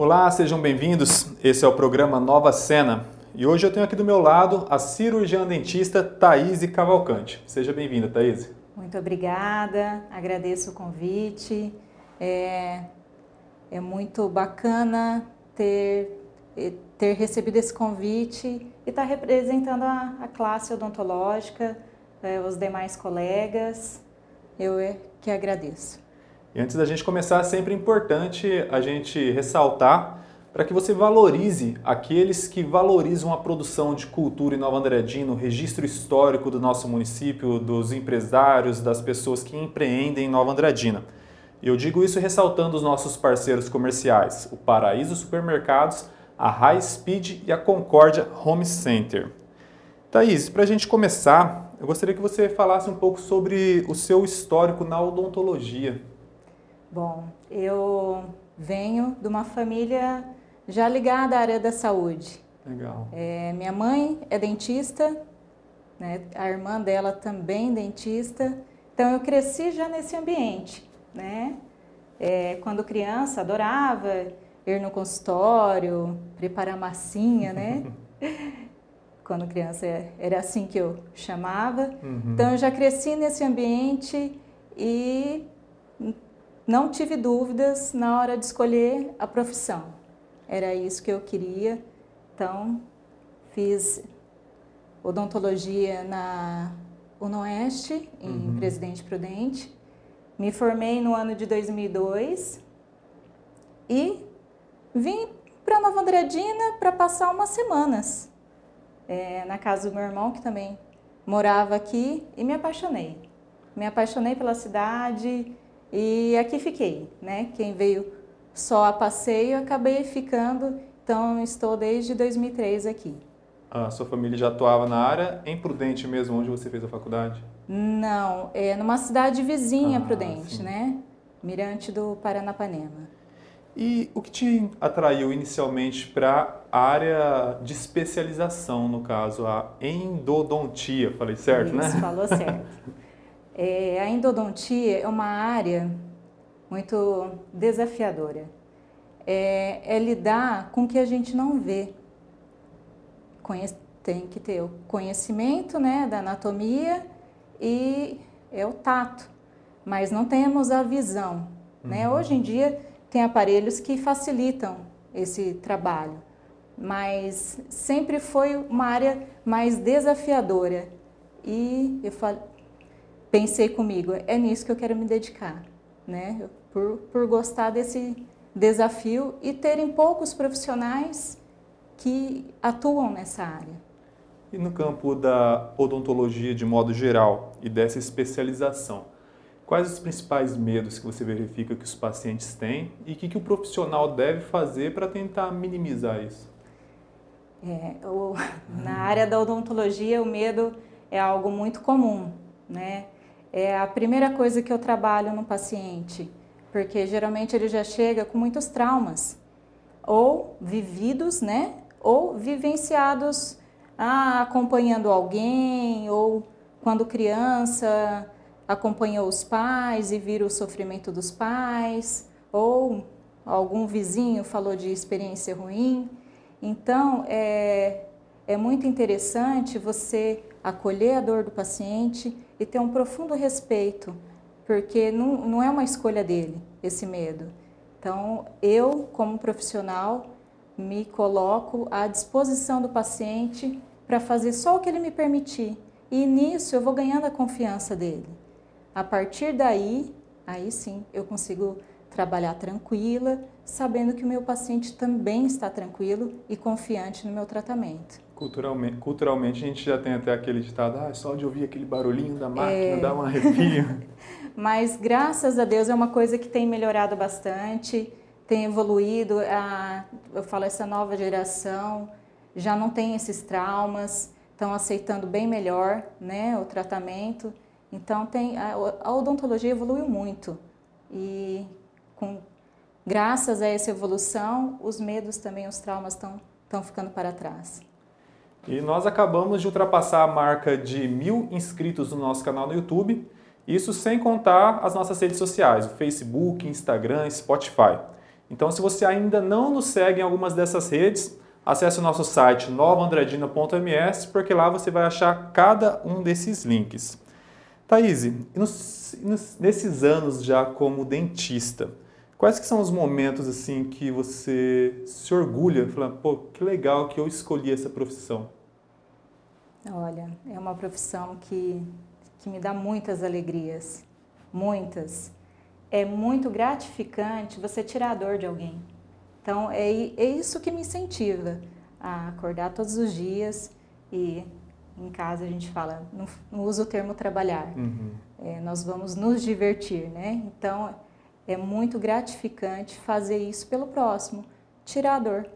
Olá, sejam bem-vindos. Esse é o programa Nova Cena. E hoje eu tenho aqui do meu lado a cirurgiã dentista Thaís Cavalcante. Seja bem-vinda, Thaís. Muito obrigada, agradeço o convite. É, é muito bacana ter, ter recebido esse convite e estar tá representando a, a classe odontológica, é, os demais colegas. Eu é que agradeço. E antes da gente começar, é sempre importante a gente ressaltar para que você valorize aqueles que valorizam a produção de cultura em Nova Andradina, o registro histórico do nosso município, dos empresários, das pessoas que empreendem em Nova Andradina. Eu digo isso ressaltando os nossos parceiros comerciais, o Paraíso Supermercados, a High Speed e a Concórdia Home Center. Thaís, para a gente começar, eu gostaria que você falasse um pouco sobre o seu histórico na odontologia. Bom, eu venho de uma família já ligada à área da saúde. Legal. É, minha mãe é dentista, né? a irmã dela também dentista, então eu cresci já nesse ambiente, né? É, quando criança, adorava ir no consultório, preparar massinha, né? quando criança era assim que eu chamava. Uhum. Então eu já cresci nesse ambiente e não tive dúvidas na hora de escolher a profissão. Era isso que eu queria. Então, fiz odontologia na Unoeste, em uhum. Presidente Prudente. Me formei no ano de 2002 e vim para Nova Andradina para passar umas semanas é, na casa do meu irmão, que também morava aqui, e me apaixonei. Me apaixonei pela cidade, e aqui fiquei, né? Quem veio só a passeio, acabei ficando, então estou desde 2003 aqui. A sua família já atuava na área em Prudente mesmo, onde você fez a faculdade? Não, é numa cidade vizinha ah, Prudente, sim. né? Mirante do Paranapanema. E o que te atraiu inicialmente para a área de especialização, no caso, a endodontia? Falei certo, Isso, né? falou certo. É, a endodontia é uma área muito desafiadora. É, é lidar com o que a gente não vê. Conhece, tem que ter o conhecimento né, da anatomia e é o tato, mas não temos a visão. Né? Uhum. Hoje em dia tem aparelhos que facilitam esse trabalho, mas sempre foi uma área mais desafiadora. E eu falei, pensei comigo, é nisso que eu quero me dedicar, né? Por, por gostar desse desafio e terem poucos profissionais que atuam nessa área. E no campo da odontologia de modo geral e dessa especialização, quais os principais medos que você verifica que os pacientes têm e o que, que o profissional deve fazer para tentar minimizar isso? É, o, na área da odontologia, o medo é algo muito comum, né? É a primeira coisa que eu trabalho no paciente, porque geralmente ele já chega com muitos traumas, ou vividos, né? Ou vivenciados ah, acompanhando alguém, ou quando criança acompanhou os pais e viu o sofrimento dos pais, ou algum vizinho falou de experiência ruim. Então, é, é muito interessante você acolher a dor do paciente e ter um profundo respeito, porque não, não é uma escolha dele esse medo. Então, eu, como profissional, me coloco à disposição do paciente para fazer só o que ele me permitir. E nisso eu vou ganhando a confiança dele. A partir daí, aí sim, eu consigo trabalhar tranquila, sabendo que o meu paciente também está tranquilo e confiante no meu tratamento. Culturalmente, culturalmente a gente já tem até aquele ditado, ah, só de ouvir aquele barulhinho da máquina é... dá um arrepio. Mas graças a Deus é uma coisa que tem melhorado bastante, tem evoluído, a, eu falo essa nova geração já não tem esses traumas, estão aceitando bem melhor né, o tratamento. Então tem, a, a odontologia evoluiu muito e com, graças a essa evolução, os medos também, os traumas estão ficando para trás. E nós acabamos de ultrapassar a marca de mil inscritos no nosso canal no YouTube, isso sem contar as nossas redes sociais, o Facebook, Instagram, Spotify. Então, se você ainda não nos segue em algumas dessas redes, acesse o nosso site novaandradina.ms, porque lá você vai achar cada um desses links. Thaís, nesses anos já como dentista, quais que são os momentos assim que você se orgulha, falando, pô, que legal que eu escolhi essa profissão? Olha, é uma profissão que, que me dá muitas alegrias, muitas. É muito gratificante você tirar a dor de alguém. Então, é, é isso que me incentiva a acordar todos os dias e em casa a gente fala, não, não usa o termo trabalhar, uhum. é, nós vamos nos divertir, né? Então, é muito gratificante fazer isso pelo próximo, tirar a dor.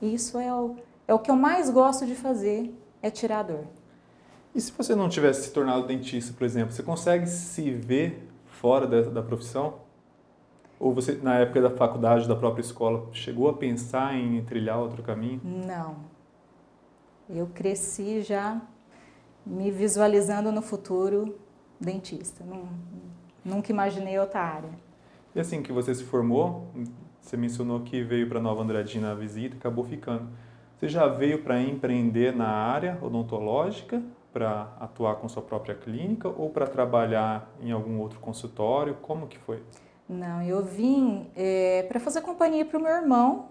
Isso é o, é o que eu mais gosto de fazer, é tirar a dor. E se você não tivesse se tornado dentista, por exemplo, você consegue se ver fora da, da profissão? Ou você, na época da faculdade, da própria escola, chegou a pensar em trilhar outro caminho? Não. Eu cresci já me visualizando no futuro dentista. nunca imaginei outra área. E assim que você se formou, você mencionou que veio para Nova Andradina a visita e acabou ficando. Você já veio para empreender na área odontológica, para atuar com sua própria clínica ou para trabalhar em algum outro consultório? Como que foi? Não, eu vim é, para fazer companhia para o meu irmão.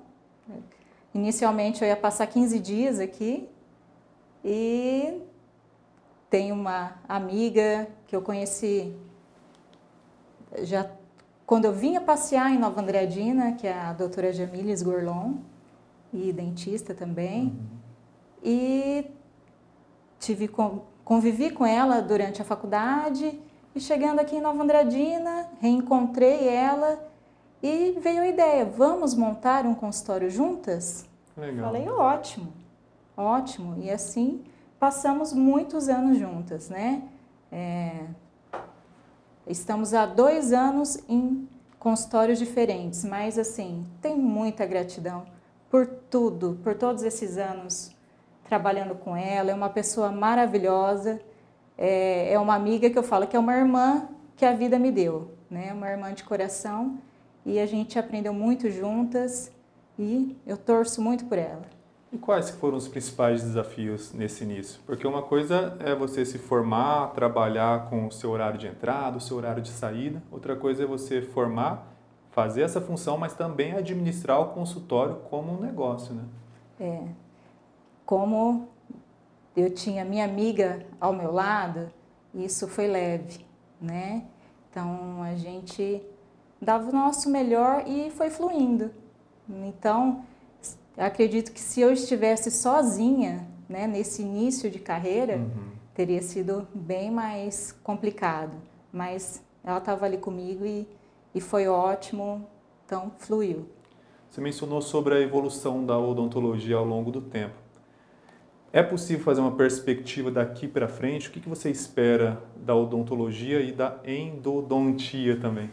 Inicialmente eu ia passar 15 dias aqui e tenho uma amiga que eu conheci já quando eu vinha passear em Nova Andradina, que é a doutora Jamilis Gorlon, e dentista também. Uhum. E tive convivi com ela durante a faculdade e chegando aqui em Nova Andradina, reencontrei ela e veio a ideia, vamos montar um consultório juntas? Legal. Falei, ótimo, ótimo. E assim passamos muitos anos juntas, né? É, estamos há dois anos em consultórios diferentes, mas assim, tem muita gratidão por tudo, por todos esses anos trabalhando com ela. É uma pessoa maravilhosa, é, é uma amiga que eu falo que é uma irmã que a vida me deu, né? Uma irmã de coração e a gente aprendeu muito juntas e eu torço muito por ela. E quais foram os principais desafios nesse início? Porque uma coisa é você se formar, trabalhar com o seu horário de entrada, o seu horário de saída. Outra coisa é você formar fazer essa função, mas também administrar o consultório como um negócio, né? É. Como eu tinha minha amiga ao meu lado, isso foi leve, né? Então a gente dava o nosso melhor e foi fluindo. Então, acredito que se eu estivesse sozinha, né, nesse início de carreira, uhum. teria sido bem mais complicado. Mas ela estava ali comigo e e foi ótimo, então fluiu. Você mencionou sobre a evolução da odontologia ao longo do tempo. É possível fazer uma perspectiva daqui para frente? O que você espera da odontologia e da endodontia também?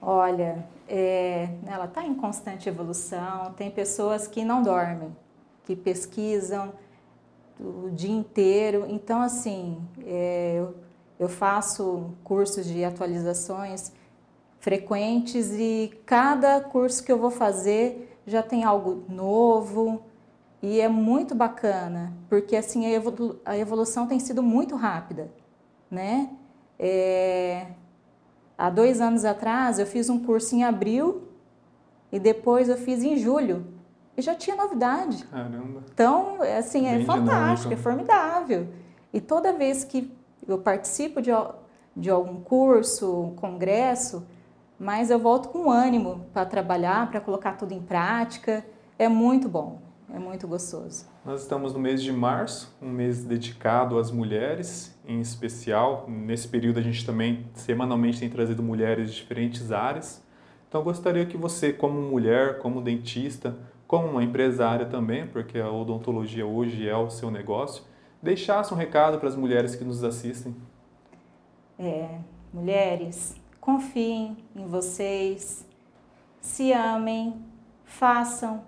Olha, é, ela está em constante evolução. Tem pessoas que não dormem, que pesquisam o dia inteiro. Então, assim, é, eu, eu faço cursos de atualizações frequentes e cada curso que eu vou fazer já tem algo novo e é muito bacana, porque assim a evolução tem sido muito rápida, né? É, há dois anos atrás eu fiz um curso em abril e depois eu fiz em julho e já tinha novidade. Caramba. Então, é, assim, é Bem fantástico, dinâmico. é formidável. E toda vez que eu participo de, de algum curso, congresso, mas eu volto com ânimo para trabalhar, para colocar tudo em prática. É muito bom, é muito gostoso. Nós estamos no mês de março, um mês dedicado às mulheres, em especial. Nesse período a gente também semanalmente tem trazido mulheres de diferentes áreas. Então eu gostaria que você, como mulher, como dentista, como uma empresária também, porque a odontologia hoje é o seu negócio, deixasse um recado para as mulheres que nos assistem. É, mulheres, confiem em vocês, se amem, façam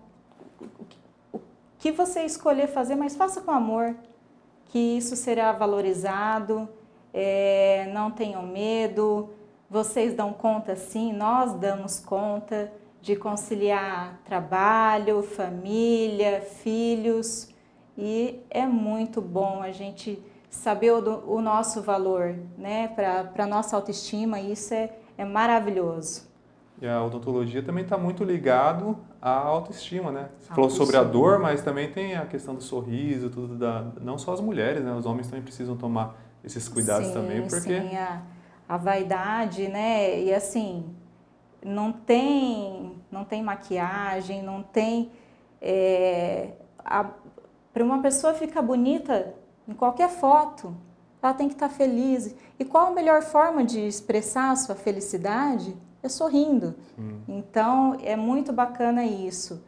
o que você escolher fazer, mas faça com amor, que isso será valorizado. É, não tenham medo, vocês dão conta sim, nós damos conta de conciliar trabalho, família, filhos. E é muito bom a gente saber o, o nosso valor, né, para a nossa autoestima, isso é, é maravilhoso. E a odontologia também está muito ligado à autoestima, né? Você falou sobre a dor, mas também tem a questão do sorriso, tudo da, não só as mulheres, né? Os homens também precisam tomar esses cuidados sim, também, porque sim, a, a vaidade, né? E assim, não tem, não tem maquiagem, não tem é, para uma pessoa ficar bonita em qualquer foto, ela tem que estar tá feliz. E qual a melhor forma de expressar a sua felicidade? É sorrindo. Sim. Então, é muito bacana isso.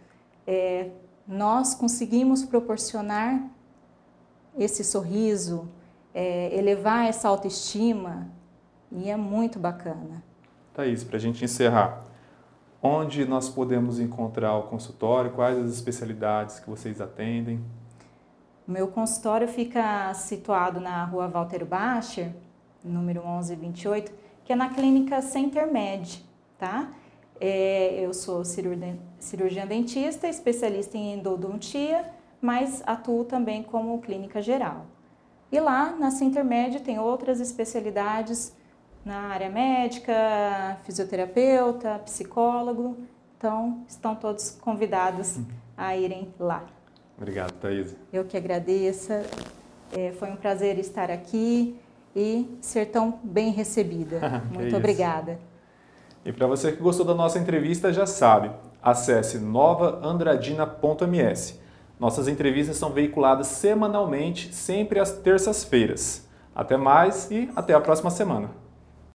É, nós conseguimos proporcionar esse sorriso, é, elevar essa autoestima, e é muito bacana. Thaís, para a gente encerrar, onde nós podemos encontrar o consultório, quais as especialidades que vocês atendem? O meu consultório fica situado na rua Walter Bacher, número 1128, que é na clínica Center Med, tá? É, eu sou cirurgiã dentista, especialista em endodontia, mas atuo também como clínica geral. E lá na Center Med tem outras especialidades na área médica, fisioterapeuta, psicólogo, então estão todos convidados a irem lá. Obrigado, Thaís. Eu que agradeço. É, foi um prazer estar aqui e ser tão bem recebida. Muito isso. obrigada. E para você que gostou da nossa entrevista, já sabe, acesse novaandradina.ms. Nossas entrevistas são veiculadas semanalmente, sempre às terças-feiras. Até mais e até a próxima semana.